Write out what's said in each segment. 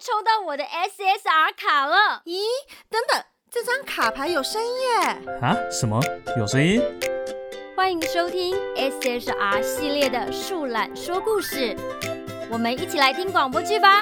抽到我的 SSR 卡了。咦，等等，这张卡牌有声音耶！啊？什么？有声音？欢迎收听 SSR 系列的树懒说故事，我们一起来听广播剧吧。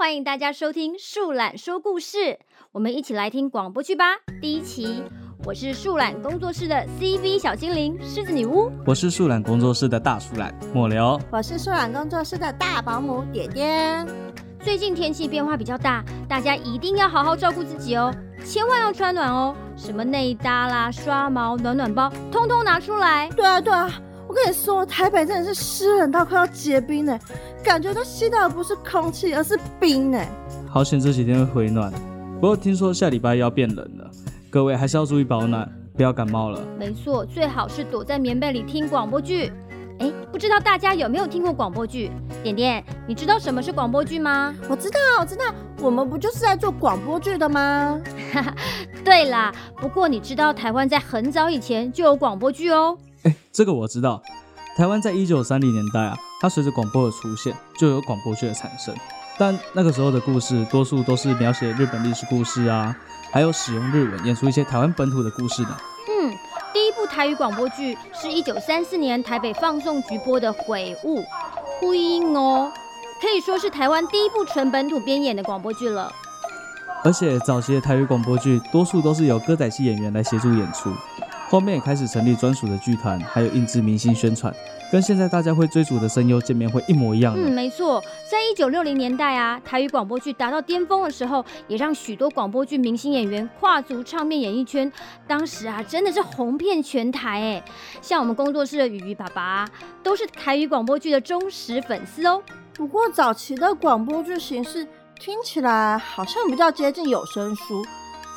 欢迎大家收听树懒说故事，我们一起来听广播剧吧。第一期，我是树懒工作室的 CV 小精灵狮子女巫。我是树懒工作室的大树懒末流。我是树懒工作室的大保姆点点。最近天气变化比较大，大家一定要好好照顾自己哦，千万要穿暖哦。什么内搭啦、刷毛、暖暖包，通通拿出来。对啊，对啊，我跟你说，台北真的是湿冷到快要结冰呢，感觉都吸到的不是空气，而是冰呢。好险这几天会回暖，不过听说下礼拜要变冷了，各位还是要注意保暖，不要感冒了。没错，最好是躲在棉被里听广播剧。哎，不知道大家有没有听过广播剧？点点，你知道什么是广播剧吗？我知道，我知道，我们不就是在做广播剧的吗？对啦，不过你知道台湾在很早以前就有广播剧哦。哎，这个我知道。台湾在一九三零年代啊，它随着广播的出现，就有广播剧的产生。但那个时候的故事，多数都是描写日本历史故事啊，还有使用日文演出一些台湾本土的故事呢。嗯，第一部台语广播剧是一九三四年台北放送局播的《悔悟》，呼应哦，可以说是台湾第一部纯本土编演的广播剧了。而且早期的台语广播剧，多数都是由歌仔戏演员来协助演出，后面也开始成立专属的剧团，还有印制明星宣传，跟现在大家会追逐的声优见面会一模一样。嗯，没错，在一九六零年代啊，台语广播剧达到巅峰的时候，也让许多广播剧明星演员跨足唱片演艺圈。当时啊，真的是红遍全台哎。像我们工作室的雨雨爸爸，都是台语广播剧的忠实粉丝哦。不过早期的广播剧形式听起来好像比较接近有声书，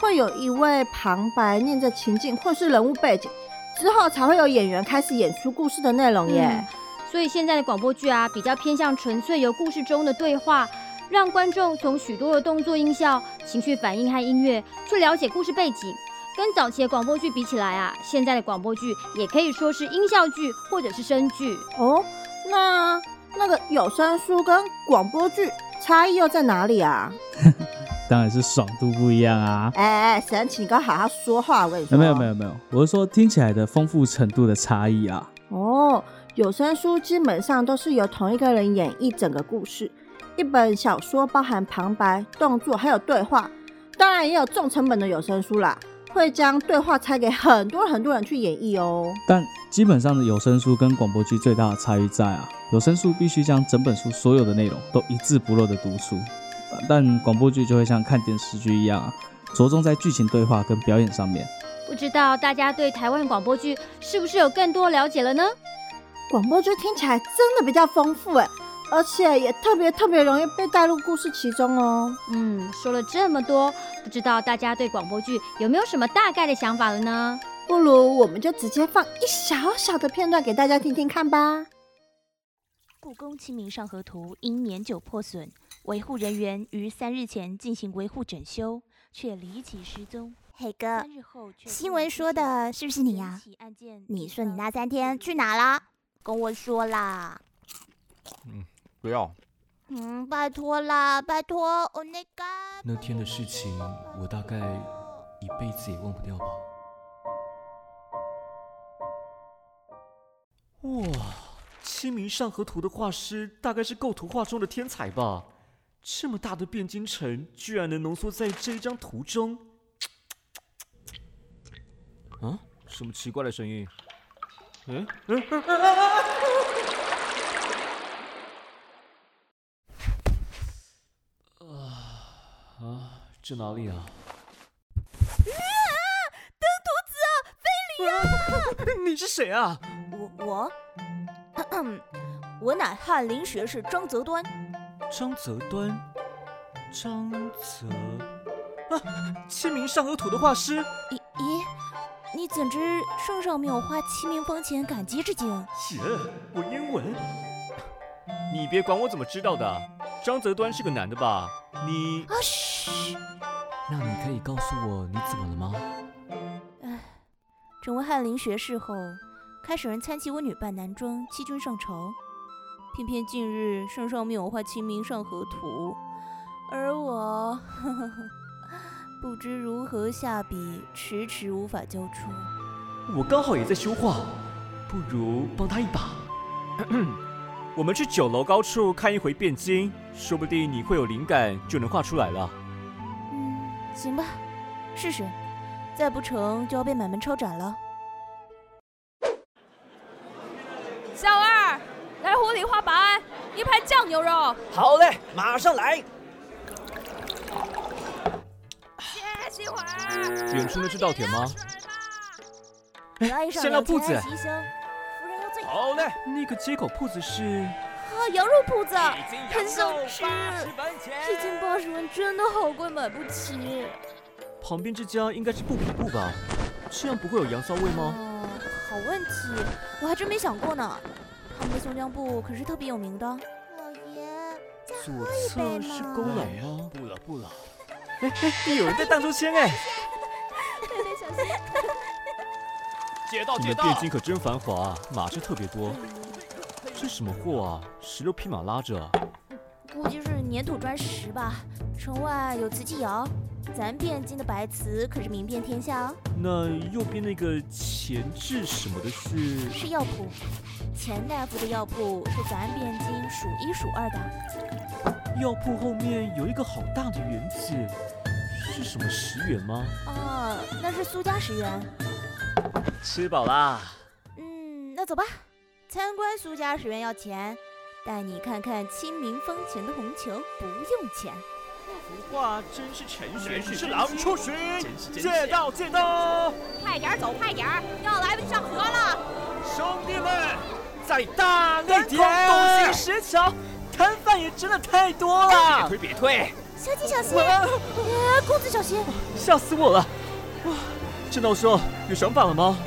会有一位旁白念着情境或是人物背景，之后才会有演员开始演出故事的内容耶。嗯所以现在的广播剧啊，比较偏向纯粹由故事中的对话，让观众从许多的动作、音效、情绪反应和音乐去了解故事背景。跟早期的广播剧比起来啊，现在的广播剧也可以说是音效剧或者是声剧。哦，那那个有声书跟广播剧差异又在哪里啊？当然是爽度不一样啊。哎哎，神奇，你给我好好说话，我跟你说。没有没有没有，我是说听起来的丰富程度的差异啊。哦，有声书基本上都是由同一个人演绎整个故事。一本小说包含旁白、动作还有对话，当然也有重成本的有声书啦，会将对话拆给很多很多人去演绎哦。但基本上的有声书跟广播剧最大的差异在啊，有声书必须将整本书所有的内容都一字不漏的读出，呃但广播剧就会像看电视剧一样啊，着重在剧情对话跟表演上面。不知道大家对台湾广播剧是不是有更多了解了呢？广播剧听起来真的比较丰富哎，而且也特别特别容易被带入故事其中哦。嗯，说了这么多，不知道大家对广播剧有没有什么大概的想法了呢？不如我们就直接放一小小的片段给大家听听看吧。故宫《清明上河图》因年久破损，维护人员于三日前进行维护整修，却离奇失踪。黑哥新闻说的是不是你呀、起案件你说你那三天去哪了？跟我说啦。嗯不要，嗯，拜托啦，拜托，我那个。那天的事情，我大概一辈子也忘不掉吧。哇，《清明上河图》的画师大概是构图画中的天才吧？这么大的汴京城，居然能浓缩在这一张图中。啊，什么奇怪的声音？嗯嗯啊，这哪里啊？你是谁啊？我我，咳咳我乃翰林学士张择端。张择端，张择啊，《清明上河图》的画师。咦咦，你怎知圣上没有花清明风前感激之情？切，文言文。你别管我怎么知道的，张择端是个男的吧？你啊，嘘，嘘，那你可以告诉我你怎么了吗？哎，成为翰林学士后，开始人参其我女扮男装，欺君上朝。偏偏近日圣上命我画《清明上河图》，而我 不知如何下笔，迟迟无法交出。我刚好也在修画，不如帮他一把。我们去九楼高处看一回汴京，说不定你会有灵感，就能画出来了。嗯，行吧，试试。再不成就要被满门抄斩了。来壶里花白，一盘酱牛肉。好嘞，马上来。歇息会儿。远处那是稻田吗？来上香料铺子好嘞，那个街口铺子是？啊，羊肉铺子，很想吃。一斤八十文真的好贵，买不起。旁边这家应该是布匹布吧？这样不会有羊骚味吗？哦，好问题，我还真没想过呢。他们的松江布可是特别有名的。老爷，左一侧杯嘛是勾栏吗？不了不了，哎哎，有人在荡秋千哎！贝贝小心。你们汴。京可真繁华，马车特别多。这什么货啊？十六匹马拉着。估计是粘土砖石吧。城外有瓷器窑，咱汴京的白瓷可是名遍天下哦。那右边那个前置什么的是？是药铺，钱大夫的药铺是咱汴京数一数二的。药铺后面有一个好大的园子，是什么石园吗？哦，那是苏家石园。吃饱啦。嗯，那走吧。参观苏家石园要钱，带你看看清明风前的红球不用钱。幅画真是陈玄玄是狼出巡，借借道借道。快点走，快点，要来不及上河了。兄弟们，再大力东点！西石桥，摊贩也真的太多了，别退别退，小心小心！哎，公子小心！吓死我了！哇，郑道兄有想法了吗？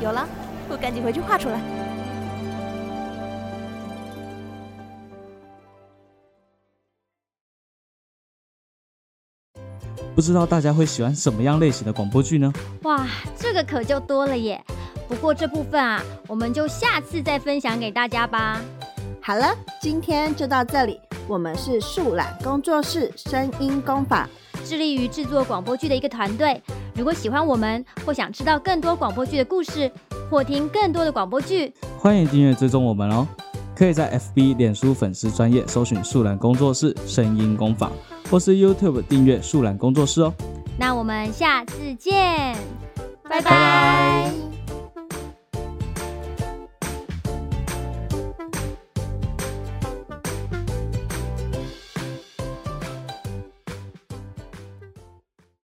有了，我赶紧回去画出来。不知道大家会喜欢什么样类型的广播剧呢？哇，这个可就多了耶。不过这部分啊，我们就下次再分享给大家吧。好了，今天就到这里。我们是树懒工作室声音工坊，致力于制作广播剧的一个团队。如果喜欢我们，或想知道更多广播剧的故事，或听更多的广播剧，欢迎订阅追踪我们哦。可以在 FB、脸书粉丝专业搜寻“树懒工作室声音工坊”，或是 YouTube 订阅“树懒工作室”哦。那我们下次见，拜拜。拜拜